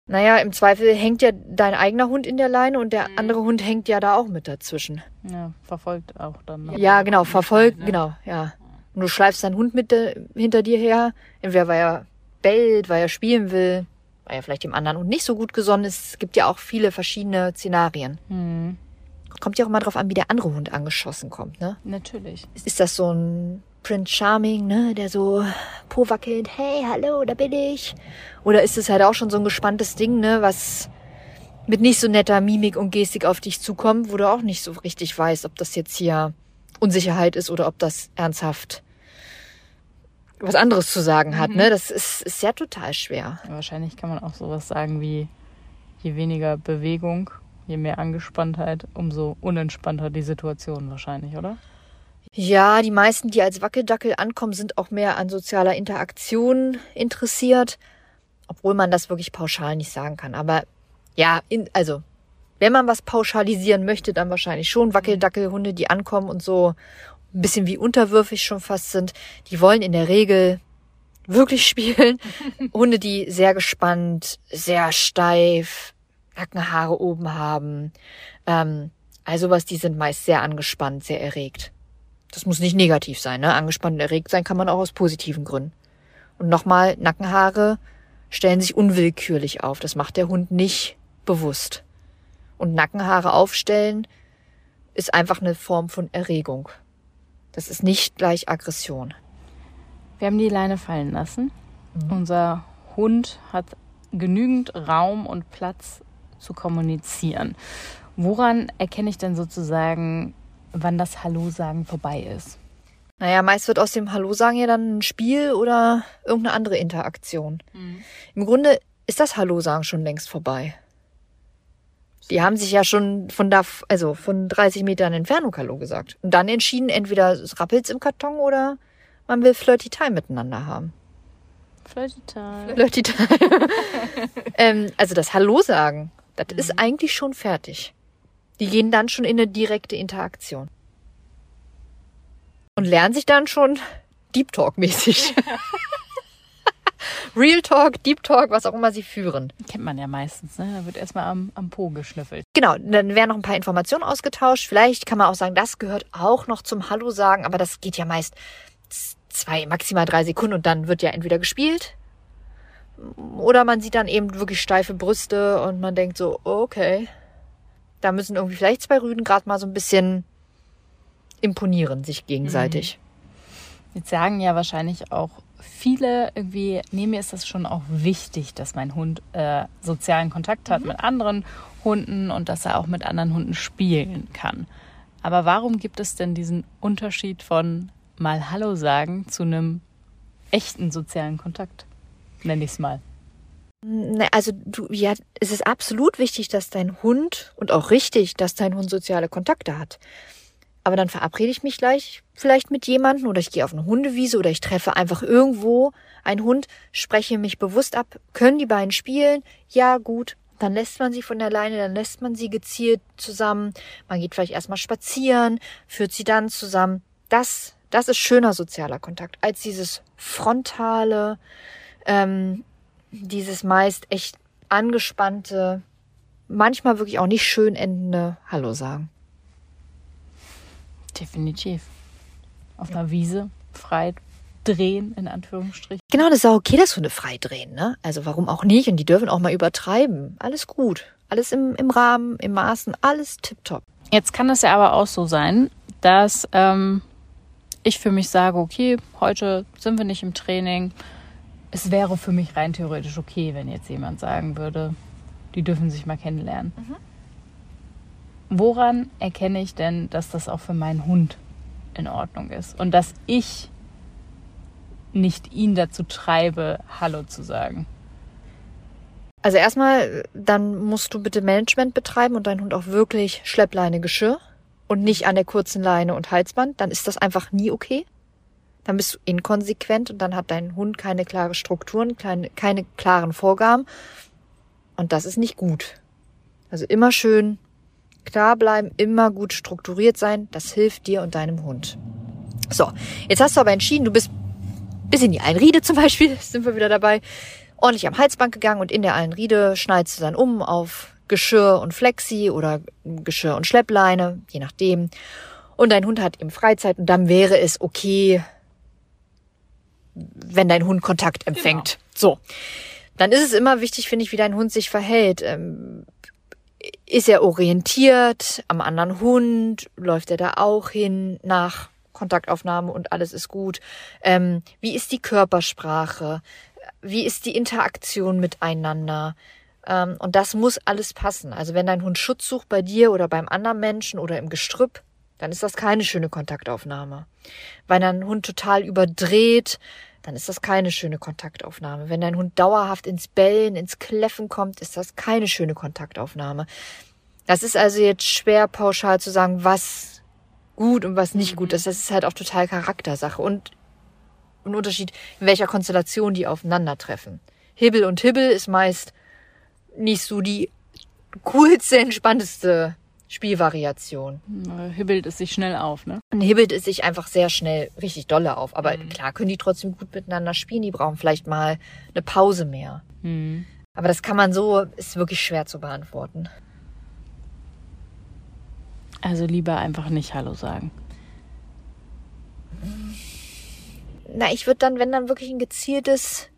Naja, im Zweifel hängt ja dein eigener Hund in der Leine und der andere Hund hängt ja da auch mit dazwischen. Ja, verfolgt auch dann. Ne? Ja, genau, verfolgt, genau, ja. Und du schleifst deinen Hund mit äh, hinter dir her, entweder weil er bellt, weil er spielen will, weil er vielleicht dem anderen Hund nicht so gut gesonnen ist. Es gibt ja auch viele verschiedene Szenarien. Hm. Kommt ja auch immer drauf an, wie der andere Hund angeschossen kommt, ne? Natürlich. Ist das so ein Prince Charming, ne, der so po wackelt, hey, hallo, da bin ich? Oder ist es halt auch schon so ein gespanntes Ding, ne, was mit nicht so netter Mimik und Gestik auf dich zukommt, wo du auch nicht so richtig weißt, ob das jetzt hier Unsicherheit ist oder ob das ernsthaft was anderes zu sagen hat, Mhm. ne? Das ist, ist ja total schwer. Wahrscheinlich kann man auch sowas sagen wie, je weniger Bewegung, je mehr Angespanntheit, umso unentspannter die Situation wahrscheinlich, oder? Ja, die meisten, die als Wackeldackel ankommen, sind auch mehr an sozialer Interaktion interessiert, obwohl man das wirklich pauschal nicht sagen kann. Aber ja, in, also wenn man was pauschalisieren möchte, dann wahrscheinlich schon Wackeldackelhunde, die ankommen und so ein bisschen wie unterwürfig schon fast sind. Die wollen in der Regel wirklich *laughs* spielen. Hunde, die sehr gespannt, sehr steif, Nackenhaare oben haben. Ähm, also was, die sind meist sehr angespannt, sehr erregt. Das muss nicht negativ sein, ne? Angespannt und erregt sein kann man auch aus positiven Gründen. Und nochmal, Nackenhaare stellen sich unwillkürlich auf. Das macht der Hund nicht bewusst. Und Nackenhaare aufstellen ist einfach eine Form von Erregung. Das ist nicht gleich Aggression. Wir haben die Leine fallen lassen. Unser Hund hat genügend Raum und Platz zu kommunizieren. Woran erkenne ich denn sozusagen, wann das Hallo-Sagen vorbei ist? Naja, meist wird aus dem Hallo sagen ja dann ein Spiel oder irgendeine andere Interaktion. Im Grunde ist das Hallo sagen schon längst vorbei. Die haben sich ja schon von da, also von 30 Metern Entfernung Hallo gesagt. Und dann entschieden, entweder es rappelt's im Karton oder man will Flirty Time miteinander haben. Flirty Time. Flirty Time. *laughs* ähm, also das Hallo sagen, das ist eigentlich schon fertig. Die gehen dann schon in eine direkte Interaktion. Und lernen sich dann schon Deep Talk mäßig. *laughs* Real Talk, Deep Talk, was auch immer sie führen. Kennt man ja meistens, ne? Da wird erstmal am, am Po geschnüffelt. Genau, dann werden noch ein paar Informationen ausgetauscht. Vielleicht kann man auch sagen, das gehört auch noch zum Hallo sagen, aber das geht ja meist zwei, maximal drei Sekunden und dann wird ja entweder gespielt Oder man sieht dann eben wirklich steife Brüste und man denkt so, okay, da müssen irgendwie vielleicht zwei Rüden gerade mal so ein bisschen imponieren sich gegenseitig. Jetzt sagen ja wahrscheinlich auch viele irgendwie, nee, mir ist das schon auch wichtig, dass mein Hund äh, sozialen Kontakt hat mit anderen Hunden und dass er auch mit anderen Hunden spielen kann. Aber warum gibt es denn diesen Unterschied von mal Hallo sagen zu einem echten sozialen Kontakt? Nenne ich es mal. Ne, Also du, ja, es ist absolut wichtig, dass dein Hund und auch richtig, dass dein Hund soziale Kontakte hat. Aber dann verabrede ich mich gleich vielleicht mit jemandem oder ich gehe auf eine Hundewiese oder ich treffe einfach irgendwo einen Hund, spreche mich bewusst ab, können die beiden spielen? Ja, gut. Dann lässt man sie von der Leine, dann lässt man sie gezielt zusammen. Man geht vielleicht erstmal spazieren, führt sie dann zusammen. Das, das ist schöner sozialer Kontakt als dieses frontale, ähm, dieses meist echt angespannte, manchmal wirklich auch nicht schön endende Hallo sagen. Definitiv. Auf einer Wiese frei drehen, in Anführungsstrichen. Genau, das ist auch okay, dass Hunde frei drehen, ne? Also warum auch nicht? Und die dürfen auch mal übertreiben. Alles gut. Alles im, im Rahmen, im Maßen, alles tipptopp. Jetzt kann es ja aber auch so sein, dass ähm, ich für mich sage, okay, heute sind wir nicht im Training. Es wäre für mich rein theoretisch okay, wenn jetzt jemand sagen würde, die dürfen sich mal kennenlernen. Woran erkenne ich denn, dass das auch für meinen Hund in Ordnung ist und dass ich nicht ihn dazu treibe, Hallo zu sagen? Also erstmal, dann musst du bitte Management betreiben und dein Hund auch wirklich Schleppleine Geschirr und nicht an der kurzen Leine und Halsband. Dann ist das einfach nie okay. Dann bist du inkonsequent und dann hat dein Hund keine klare Strukturen, keine, keine klaren Vorgaben. Und das ist nicht gut. Also immer schön klar bleiben, immer gut strukturiert sein. Das hilft dir und deinem Hund. So, jetzt hast du aber entschieden, du bist bis in die Einriede zum Beispiel, *laughs* sind wir wieder dabei, ordentlich am Halsband gegangen und in der Einriede schneidest du dann um auf Geschirr und Flexi oder Geschirr und Schleppleine, je nachdem. Und dein Hund hat eben Freizeit und dann wäre es okay, wenn dein Hund Kontakt empfängt. So. Dann ist es immer wichtig, finde ich, wie dein Hund sich verhält. Ähm, ist er orientiert am anderen Hund? Läuft er da auch hin nach Kontaktaufnahme und alles ist gut? Ähm, wie ist die Körpersprache? Wie ist die Interaktion miteinander? Ähm, und das muss alles passen. Also wenn dein Hund Schutz sucht bei dir oder beim anderen Menschen oder im Gestrüpp, dann ist das keine schöne Kontaktaufnahme. Wenn dein Hund total überdreht, dann ist das keine schöne Kontaktaufnahme. Wenn dein Hund dauerhaft ins Bellen, ins Kläffen kommt, ist das keine schöne Kontaktaufnahme. Das ist also jetzt schwer pauschal zu sagen, was gut und was nicht gut ist. Das ist halt auch total Charaktersache und ein Unterschied, in welcher Konstellation die aufeinandertreffen. Hibbel und Hibbel ist meist nicht so die coolste, entspannteste Spielvariation. Hibbelt es sich schnell auf, ne? Und hibbelt es sich einfach sehr schnell richtig dolle auf. Aber klar können die trotzdem gut miteinander spielen. Die brauchen vielleicht mal eine Pause mehr. Mhm. Aber das kann man so, ist wirklich schwer zu beantworten. Also lieber einfach nicht Hallo sagen. Na, ich würde dann, wenn dann wirklich ein gezieltes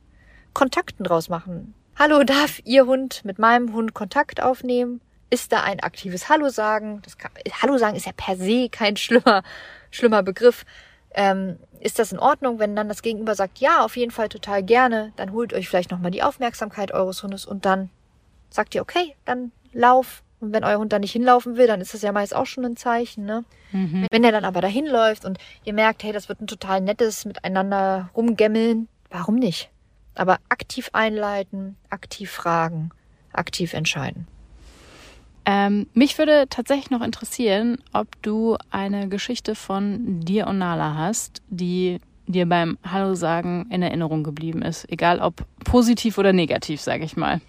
Kontakten draus machen. Hallo, darf Ihr Hund mit meinem Hund Kontakt aufnehmen? Ist da ein aktives Hallo sagen? Das kann, Hallo sagen ist ja per se kein schlimmer, schlimmer Begriff. Ähm, ist das in Ordnung, wenn dann das Gegenüber sagt, ja, auf jeden Fall total gerne, dann holt euch vielleicht nochmal die Aufmerksamkeit eures Hundes und dann sagt ihr, okay, dann lauf. Und wenn euer Hund da nicht hinlaufen will, dann ist das ja meist auch schon ein Zeichen, ne? Wenn er dann aber dahin läuft und ihr merkt, hey, das wird ein total nettes Miteinander rumgämmeln, warum nicht? Aber aktiv einleiten, aktiv fragen, aktiv entscheiden. Ähm, mich würde tatsächlich noch interessieren, ob du eine Geschichte von dir und Nala hast, die dir beim Hallo sagen in Erinnerung geblieben ist. Egal ob positiv oder negativ, sage ich mal.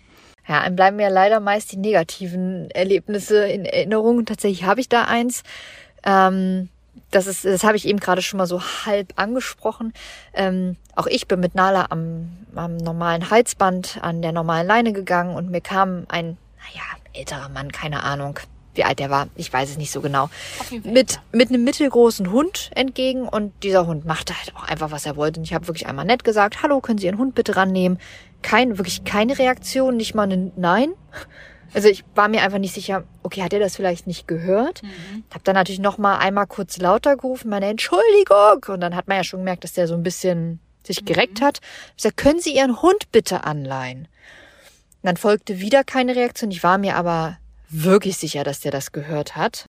Ja, einem bleiben ja leider meist die negativen Erlebnisse in Erinnerung. Tatsächlich habe ich da eins. Ähm, das ist, das habe ich eben gerade schon mal so halb angesprochen. Ähm, auch ich bin mit Nala am, am normalen Halsband an der normalen Leine gegangen und mir kam ein, naja, älterer Mann, keine Ahnung, wie alt der war, ich weiß es nicht so genau, mit, mit einem mittelgroßen Hund entgegen und dieser Hund machte halt auch einfach, was er wollte. Und ich habe wirklich einmal nett gesagt, hallo, können Sie Ihren Hund bitte rannehmen? Kein, wirklich keine Reaktion, nicht mal ein Nein. Also ich war mir einfach nicht sicher, okay, hat er das vielleicht nicht gehört? Hab dann natürlich noch mal einmal kurz lauter gerufen, meine Entschuldigung. Und dann hat man ja schon gemerkt, dass der so ein bisschen sich gereckt hat. Ich gesagt, können Sie Ihren Hund bitte anleihen? Und dann folgte wieder keine Reaktion. Ich war mir aber wirklich sicher, dass der das gehört hat.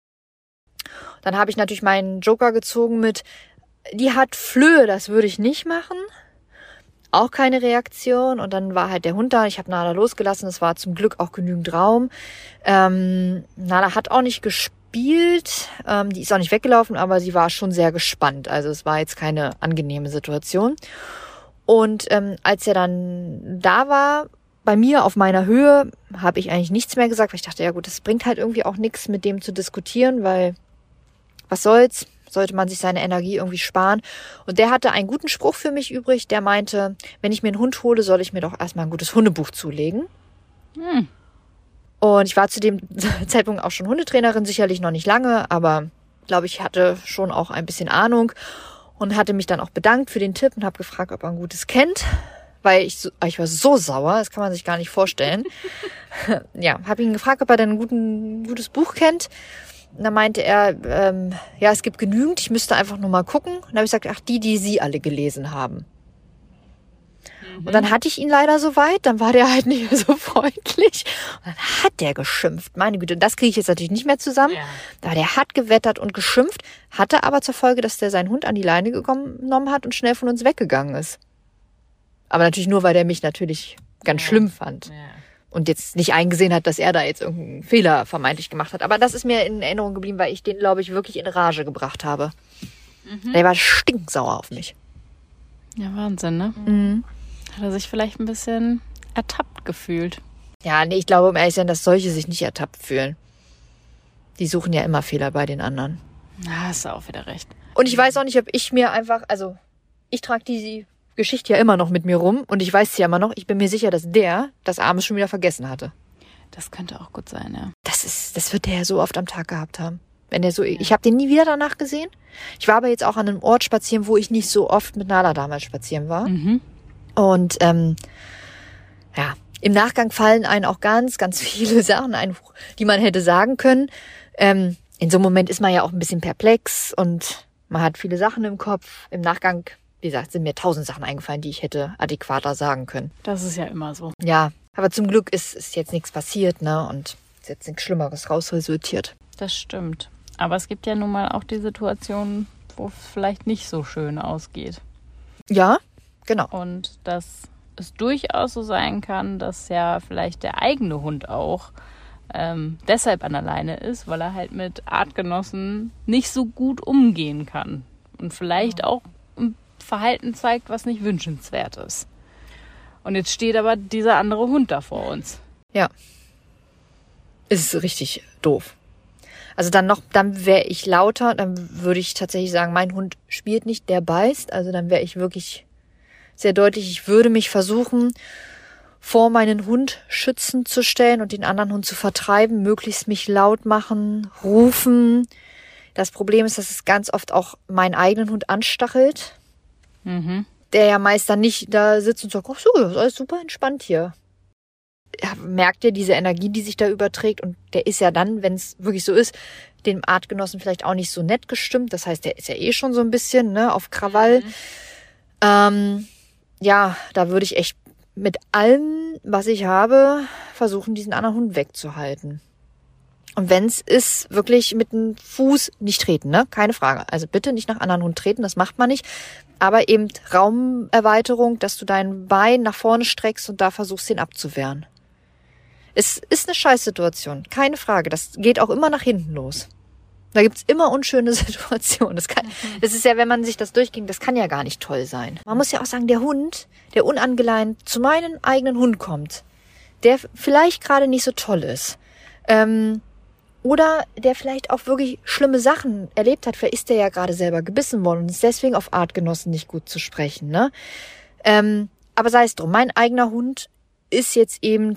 Dann habe ich natürlich meinen Joker gezogen mit, die hat Flöhe, das würde ich nicht machen. Auch keine Reaktion. Und dann war halt der Hund da. Ich habe Nala losgelassen. Es war zum Glück auch genügend Raum. Ähm, Nala hat auch nicht gespielt. Ähm, die ist auch nicht weggelaufen, aber sie war schon sehr gespannt. Also es war jetzt keine angenehme Situation. Und ähm, als er dann da war, bei mir auf meiner Höhe, habe ich eigentlich nichts mehr gesagt, weil ich dachte, ja gut, das bringt halt irgendwie auch nichts, mit dem zu diskutieren, weil was soll's? Sollte man sich seine Energie irgendwie sparen. Und der hatte einen guten Spruch für mich übrig, der meinte, wenn ich mir einen Hund hole, soll ich mir doch erstmal ein gutes Hundebuch zulegen. Hm. Und ich war zu dem *laughs* Zeitpunkt auch schon Hundetrainerin, sicherlich noch nicht lange, aber glaube ich, hatte schon auch ein bisschen Ahnung und hatte mich dann auch bedankt für den Tipp und habe gefragt, ob er ein gutes kennt, weil ich, ich war so sauer, das kann man sich gar nicht vorstellen. *laughs* ja, habe ihn gefragt, ob er denn ein guten, gutes Buch kennt. Und dann meinte er, ähm, ja, es gibt genügend, ich müsste einfach nur mal gucken. Und dann habe ich gesagt, ach, die, die Sie alle gelesen haben. Und dann hatte ich ihn leider so weit, dann war der halt *laughs* nicht mehr so freundlich. Und dann hat der geschimpft. Meine Güte, das kriege ich jetzt natürlich nicht mehr zusammen. Ja. Aber der hat gewettert und geschimpft, hatte aber zur Folge, dass der seinen Hund an die Leine genommen hat und schnell von uns weggegangen ist. Aber natürlich nur, weil der mich natürlich ganz Ja. schlimm fand Ja. und jetzt nicht eingesehen hat, dass er da jetzt irgendeinen Fehler vermeintlich gemacht hat. Aber das ist mir in Erinnerung geblieben, weil ich den, glaube ich, wirklich in Rage gebracht habe. Der war stinksauer auf mich. ja, Wahnsinn, ne? Mhm. Hat er sich vielleicht ein bisschen ertappt gefühlt. Ja, nee, ich glaube, um ehrlich zu sein, dass solche sich nicht ertappt fühlen. Die suchen ja immer Fehler bei den anderen. Na, hast du auch wieder recht. Und ich weiß auch nicht, ob ich mir einfach, also ich trage diese Geschichte ja immer noch mit mir rum und ich weiß sie ja immer noch. Ich bin mir sicher, dass der das abends schon wieder vergessen hatte. Das könnte auch gut sein, ja. Das ist, das wird der ja so oft am Tag gehabt haben. Wenn der so, ich habe den nie wieder danach gesehen. Ich war aber jetzt auch an einem Ort spazieren, wo ich nicht so oft mit Nala damals spazieren war. Mhm. Und ähm, ja, im Nachgang fallen einem auch ganz, ganz viele *laughs* Sachen ein, die man hätte sagen können. Ähm, in so einem Moment ist man ja auch ein bisschen perplex und man hat viele Sachen im Kopf. Im Nachgang, wie gesagt, sind mir tausend Sachen eingefallen, die ich hätte adäquater sagen können. Das ist ja immer so. Ja, aber zum Glück ist, ist jetzt nichts passiert, ne? Und ist jetzt nichts Schlimmeres rausresultiert. Das stimmt. Aber es gibt ja nun mal auch die Situationen, wo es vielleicht nicht so schön ausgeht. Ja, genau. Und dass es durchaus so sein kann, dass ja vielleicht der eigene Hund auch ähm, deshalb an der Leine ist, weil er halt mit Artgenossen nicht so gut umgehen kann. Und vielleicht auch Verhalten zeigt, was nicht wünschenswert ist. Und jetzt steht aber dieser andere Hund da vor uns. Ja. Ist richtig doof. Also dann noch, dann wäre ich lauter, dann würde ich tatsächlich sagen, mein Hund spielt nicht, der beißt. Also dann wäre ich wirklich sehr deutlich, ich würde mich versuchen, vor meinen Hund schützend zu stellen und den anderen Hund zu vertreiben, möglichst mich laut machen, rufen. Das Problem ist, dass es ganz oft auch meinen eigenen Hund anstachelt, Mhm. der ja meist dann nicht da sitzt und sagt, ach so, das ist alles super entspannt hier. Ja, merkt ihr diese Energie, die sich da überträgt und der ist ja dann, wenn es wirklich so ist, dem Artgenossen vielleicht auch nicht so nett gestimmt. Das heißt, der ist ja eh schon so ein bisschen ne, auf Krawall. Ähm, ja, da würde ich echt mit allem, was ich habe, versuchen, diesen anderen Hund wegzuhalten. Und wenn es ist, wirklich mit dem Fuß nicht treten, ne? Keine Frage. Also bitte nicht nach anderen Hund treten, das macht man nicht. Aber eben Raumerweiterung, dass du dein Bein nach vorne streckst und da versuchst, den abzuwehren. Es ist eine Scheißsituation, keine Frage. Das geht auch immer nach hinten los. Da gibt's immer unschöne *laughs* Situationen. Das, kann, das ist ja, wenn man sich das durchging, das kann ja gar nicht toll sein. Man muss ja auch sagen, der Hund, der unangeleint zu meinem eigenen Hund kommt, der vielleicht gerade nicht so toll ist, ähm, oder der vielleicht auch wirklich schlimme Sachen erlebt hat, vielleicht ist der ja gerade selber gebissen worden und ist deswegen auf Artgenossen nicht gut zu sprechen. Ne? Ähm, aber sei es drum, mein eigener Hund ist jetzt eben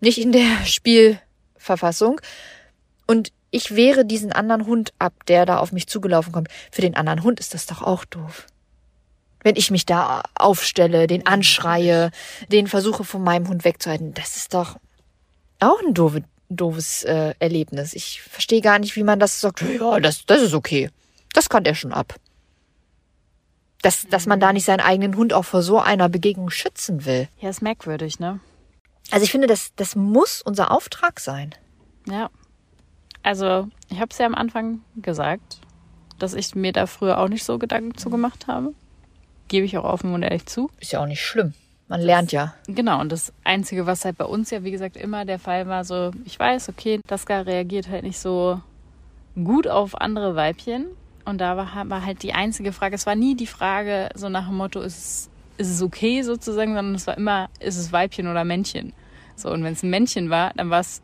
nicht in der *laughs* Spielverfassung und ich wehre diesen anderen Hund ab, der da auf mich zugelaufen kommt. Für den anderen Hund ist das doch auch doof. Wenn ich mich da aufstelle, den anschreie, den versuche von meinem Hund wegzuhalten, das ist doch auch ein doofe, doofes äh, Erlebnis. Ich verstehe gar nicht, wie man das sagt. Ja, das, das ist okay. Das kann der schon ab. Dass, dass man da nicht seinen eigenen Hund auch vor so einer Begegnung schützen will. Ja, ist merkwürdig, ne? Also ich finde, das, das muss unser Auftrag sein. Ja. Also, ich habe es ja am Anfang gesagt, dass ich mir da früher auch nicht so Gedanken zu gemacht habe. Gebe ich auch offen und ehrlich zu. Ist ja auch nicht schlimm. Man lernt ja. Genau, und das Einzige, was halt bei uns ja, wie gesagt, immer der Fall war, so, ich weiß, okay, Daska reagiert halt nicht so gut auf andere Weibchen. Und da war, war halt die einzige Frage, es war nie die Frage so nach dem Motto, ist es, ist es okay sozusagen, sondern es war immer, ist es Weibchen oder Männchen. So, und wenn es ein Männchen war, dann war es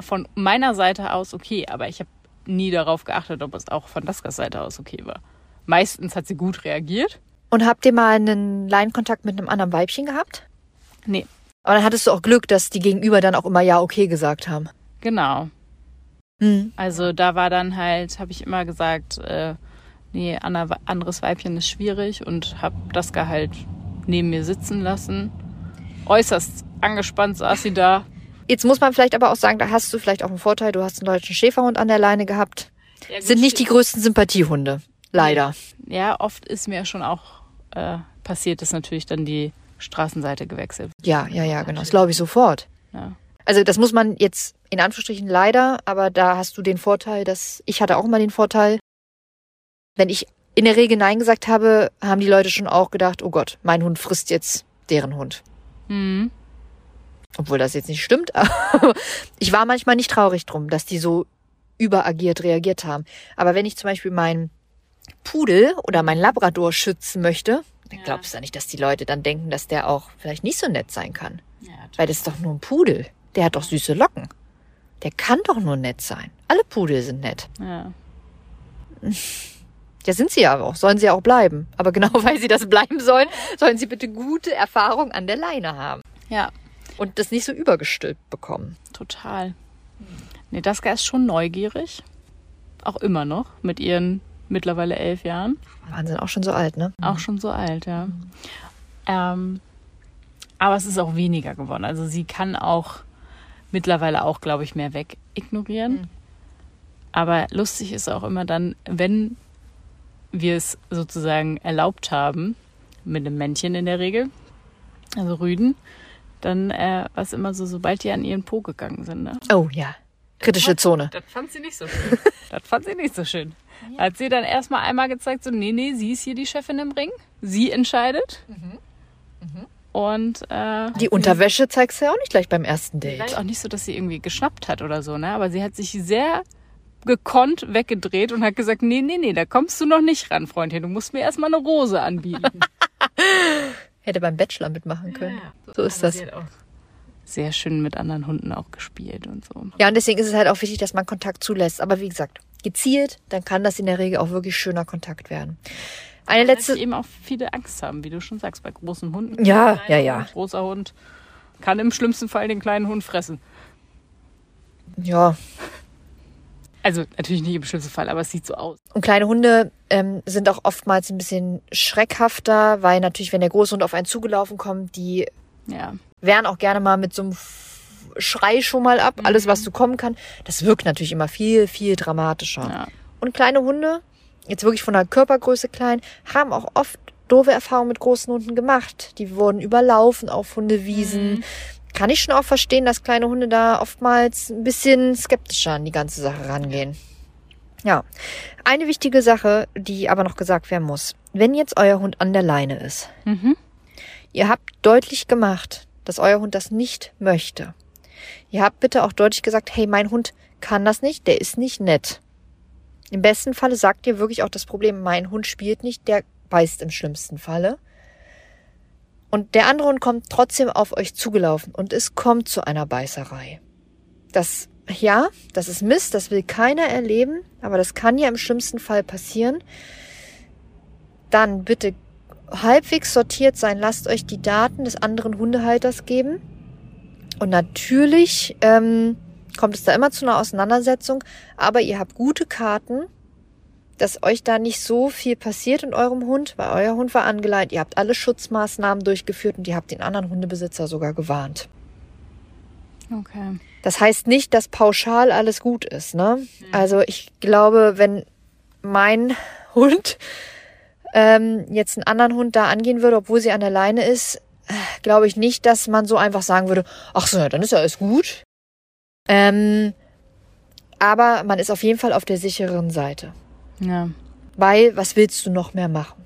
von meiner Seite aus okay, aber ich habe nie darauf geachtet, ob es auch von Daskas Seite aus okay war. Meistens hat sie gut reagiert. Und habt ihr mal einen Leinkontakt mit einem anderen Weibchen gehabt? Nee. Aber dann hattest du auch Glück, dass die Gegenüber dann auch immer ja okay gesagt haben. Genau. Hm. Also da war dann halt, habe ich immer gesagt, äh, nee, ander- anderes Weibchen ist schwierig und habe Daska halt neben mir sitzen lassen. Äußerst angespannt saß sie da. Jetzt muss man vielleicht aber auch sagen, da hast du vielleicht auch einen Vorteil. Du hast einen deutschen Schäferhund an der Leine gehabt. Sind nicht die größten Sympathiehunde. Leider. Ja, oft ist mir schon auch äh, passiert, dass natürlich dann die Straßenseite gewechselt. Ja, ja, ja, genau. Das glaube ich sofort. Ja. Also das muss man jetzt in Anführungsstrichen leider, aber da hast du den Vorteil, dass ich hatte auch immer den Vorteil, wenn ich in der Regel Nein gesagt habe, haben die Leute schon auch gedacht, oh Gott, mein Hund frisst jetzt deren Hund. Mhm. Obwohl das jetzt nicht stimmt, *laughs* aber ich war manchmal nicht traurig drum, dass die so überagiert reagiert haben. Aber wenn ich zum Beispiel meinen Pudel oder meinen Labrador schützen möchte, dann Ja. glaubst du nicht, dass die Leute dann denken, dass der auch vielleicht nicht so nett sein kann. Ja, Weil das ist doch nur ein Pudel. Der hat doch süße Locken. Der kann doch nur nett sein. Alle Pudel sind nett. ja. *laughs* Ja, sind sie ja auch. Sollen sie auch bleiben. Aber genau *laughs* weil sie das bleiben sollen, sollen sie bitte gute Erfahrung an der Leine haben. ja, Und das nicht so übergestülpt bekommen. total. Nee, Daska ist schon neugierig. Auch immer noch mit ihren mittlerweile elf Jahren. Wahnsinn, auch schon so alt, ne? Auch schon so alt, ja. Ähm, aber es ist auch weniger geworden. Also sie kann auch mittlerweile auch, glaube ich, mehr weg ignorieren. Aber lustig ist auch immer dann, wenn wir es sozusagen erlaubt haben, mit einem Männchen in der Regel, also Rüden, dann äh, war es immer so, sobald die an ihren Po gegangen sind. Ne? Oh ja. Kritische Zone. Das fand sie nicht so schön. *laughs* das fand sie nicht so schön. Hat sie dann erstmal einmal gezeigt, so, nee, nee, sie ist hier die Chefin im Ring. Sie entscheidet. Und äh, Die Unterwäsche zeigst du ja auch nicht gleich beim ersten Date. auch nicht so, dass sie irgendwie geschnappt hat oder so, ne? Aber sie hat sich sehr gekonnt weggedreht und hat gesagt, nee, nee, nee, da kommst du noch nicht ran, Freundchen. Du musst mir erstmal eine Rose anbieten. *laughs* Hätte beim Bachelor mitmachen können. So ist das. Sehr schön mit anderen Hunden auch gespielt und so. Ja, und deswegen ist es halt auch wichtig, dass man Kontakt zulässt. Aber wie gesagt, gezielt, dann kann das in der Regel auch wirklich schöner Kontakt werden. Eine Letzte letzte, eben auch viele Angst haben, wie du schon sagst, bei großen Hunden. Ja, ja, ja. Hund, Großer Hund kann im schlimmsten Fall den kleinen Hund fressen. ja. Also natürlich nicht im schlimmsten Fall, aber es sieht so aus. Und kleine Hunde ähm, sind auch oftmals ein bisschen schreckhafter, weil natürlich, wenn der große Hund auf einen zugelaufen kommt, die Ja. wehren auch gerne mal mit so einem Schrei schon mal ab, alles was so kommen kann. Das wirkt natürlich immer viel, viel dramatischer. ja. Und kleine Hunde, jetzt wirklich von der Körpergröße klein, haben auch oft doofe Erfahrungen mit großen Hunden gemacht. Die wurden überlaufen auf Hundewiesen. Kann ich schon auch verstehen, dass kleine Hunde da oftmals ein bisschen skeptischer an die ganze Sache rangehen. Ja, eine wichtige Sache, die aber noch gesagt werden muss. Wenn jetzt euer Hund an der Leine ist, Mhm. Ihr habt deutlich gemacht, dass euer Hund das nicht möchte. Ihr habt bitte auch deutlich gesagt, hey, mein Hund kann das nicht, der ist nicht nett. Im besten Falle sagt ihr wirklich auch das Problem, mein Hund spielt nicht, der beißt im schlimmsten Falle. Und der andere Hund kommt trotzdem auf euch zugelaufen und es kommt zu einer Beißerei. Das, ja, das ist Mist, das will keiner erleben, aber das kann ja im schlimmsten Fall passieren. Dann bitte halbwegs sortiert sein, lasst euch die Daten des anderen Hundehalters geben. Und natürlich ähm, kommt es da immer zu einer Auseinandersetzung, aber ihr habt gute Karten, dass euch da nicht so viel passiert in eurem Hund, weil euer Hund war angeleitet, ihr habt alle Schutzmaßnahmen durchgeführt und ihr habt den anderen Hundebesitzer sogar gewarnt. Okay. Das heißt nicht, dass pauschal alles gut ist. Ne? Also ich glaube, wenn mein Hund ähm, jetzt einen anderen Hund da angehen würde, obwohl sie an der Leine ist, glaube ich nicht, dass man so einfach sagen würde, ach so, ja, dann ist ja alles gut. Ähm, aber man ist auf jeden Fall auf der sicheren Seite. Ja. Weil, was willst du noch mehr machen?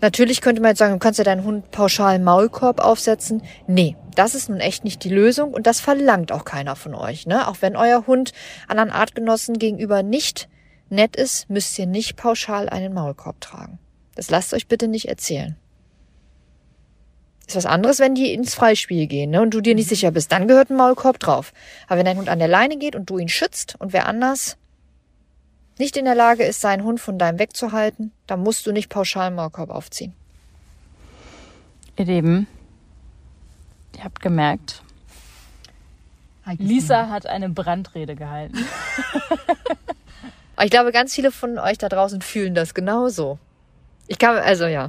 Natürlich könnte man jetzt sagen, du kannst ja deinen Hund pauschal Maulkorb aufsetzen. Nee, das ist nun echt nicht die Lösung und das verlangt auch keiner von euch. Ne? Auch wenn euer Hund anderen Artgenossen gegenüber nicht nett ist, müsst ihr nicht pauschal einen Maulkorb tragen. Das lasst euch bitte nicht erzählen. Ist was anderes, wenn die ins Freispiel gehen ne, und du dir nicht sicher bist. Dann gehört ein Maulkorb drauf. Aber wenn dein Hund an der Leine geht und du ihn schützt und wer anders nicht in der Lage ist, seinen Hund von deinem wegzuhalten, dann musst du nicht pauschal einen Maulkorb aufziehen. Ihr Lieben, ihr habt gemerkt, Lisa hat eine Brandrede gehalten. *laughs* Ich glaube, ganz viele von euch da draußen fühlen das genauso. Ich kann, also ja.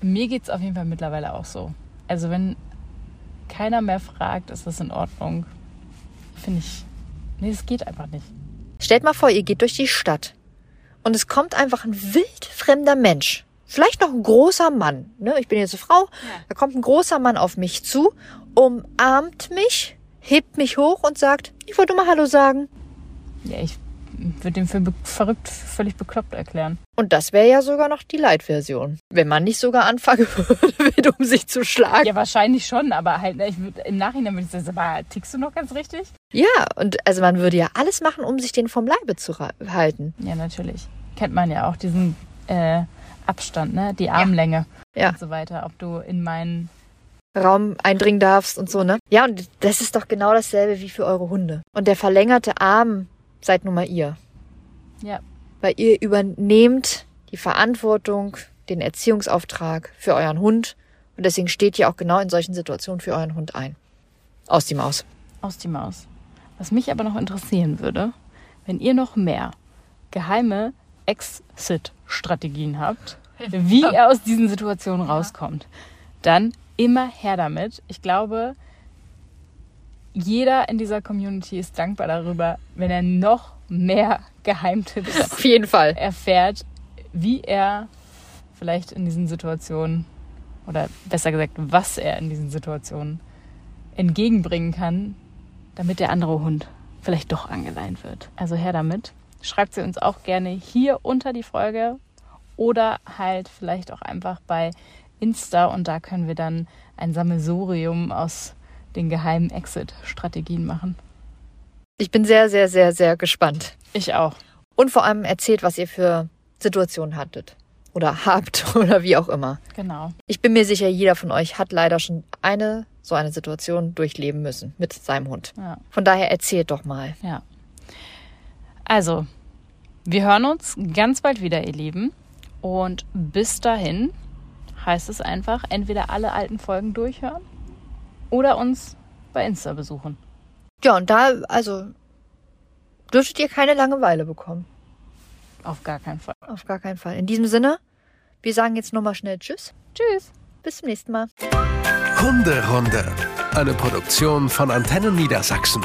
Mir geht's auf jeden Fall mittlerweile auch so. Also wenn keiner mehr fragt, ist das in Ordnung. Finde ich. Nee, das geht einfach nicht. Stellt mal vor, ihr geht durch die Stadt und es kommt einfach ein wildfremder Mensch. Vielleicht noch ein großer Mann. Ne? Ich bin jetzt eine Frau. Da kommt ein großer Mann auf mich zu, umarmt mich, hebt mich hoch und sagt, ich wollte mal Hallo sagen. Ja, ich würde den für verrückt, völlig bekloppt erklären. Und das wäre ja sogar noch die Light-Version. Wenn man nicht sogar anfangen *laughs* würde, um sich zu schlagen. Ja, wahrscheinlich schon, aber halt, ne, ich würd, im Nachhinein würde ich sagen, sag mal, tickst du noch ganz richtig? Ja, und also man würde ja alles machen, um sich den vom Leibe zu halten. Ja, natürlich. Kennt man ja auch diesen äh, Abstand, ne? Die Armlänge Ja. und so weiter. Ob du in meinen Raum eindringen darfst und so, ne? Ja, und das ist doch genau dasselbe wie für eure Hunde. Und der verlängerte Arm seid nun mal ihr. ja, Weil ihr übernehmt die Verantwortung, den Erziehungsauftrag für euren Hund. Und deswegen steht ihr auch genau in solchen Situationen für euren Hund ein. Aus die Maus. aus die Maus. Was mich aber noch interessieren würde, wenn ihr noch mehr geheime Exit-Strategien habt, wie *laughs* er aus diesen Situationen rauskommt, dann immer her damit. Ich glaube, jeder in dieser Community ist dankbar darüber, wenn er noch mehr Geheimtipps *laughs* Auf jeden Fall. erfährt, wie er vielleicht in diesen Situationen oder besser gesagt, was er in diesen Situationen entgegenbringen kann, damit der andere Hund vielleicht doch angeleint wird. Also her damit. Schreibt sie uns auch gerne hier unter die Folge oder halt vielleicht auch einfach bei Insta und da können wir dann ein Sammelsurium aus den geheimen Exit-Strategien machen. Ich bin sehr, sehr, sehr, sehr gespannt. Ich auch. Und vor allem erzählt, was ihr für Situationen hattet. Oder habt *laughs* oder wie auch immer. Genau. Ich bin mir sicher, jeder von euch hat leider schon eine so eine Situation durchleben müssen mit seinem Hund. Ja. Von daher erzählt doch mal. Ja. Also, wir hören uns ganz bald wieder, ihr Lieben. Und bis dahin heißt es einfach, entweder alle alten Folgen durchhören oder uns bei Insta besuchen. Ja, und da, also, dürftet ihr keine Langeweile bekommen. Auf gar keinen Fall. Auf gar keinen Fall. In diesem Sinne, wir sagen jetzt nochmal schnell Tschüss. Tschüss. Bis zum nächsten Mal. Hunderunde. Eine Produktion von Antennen Niedersachsen.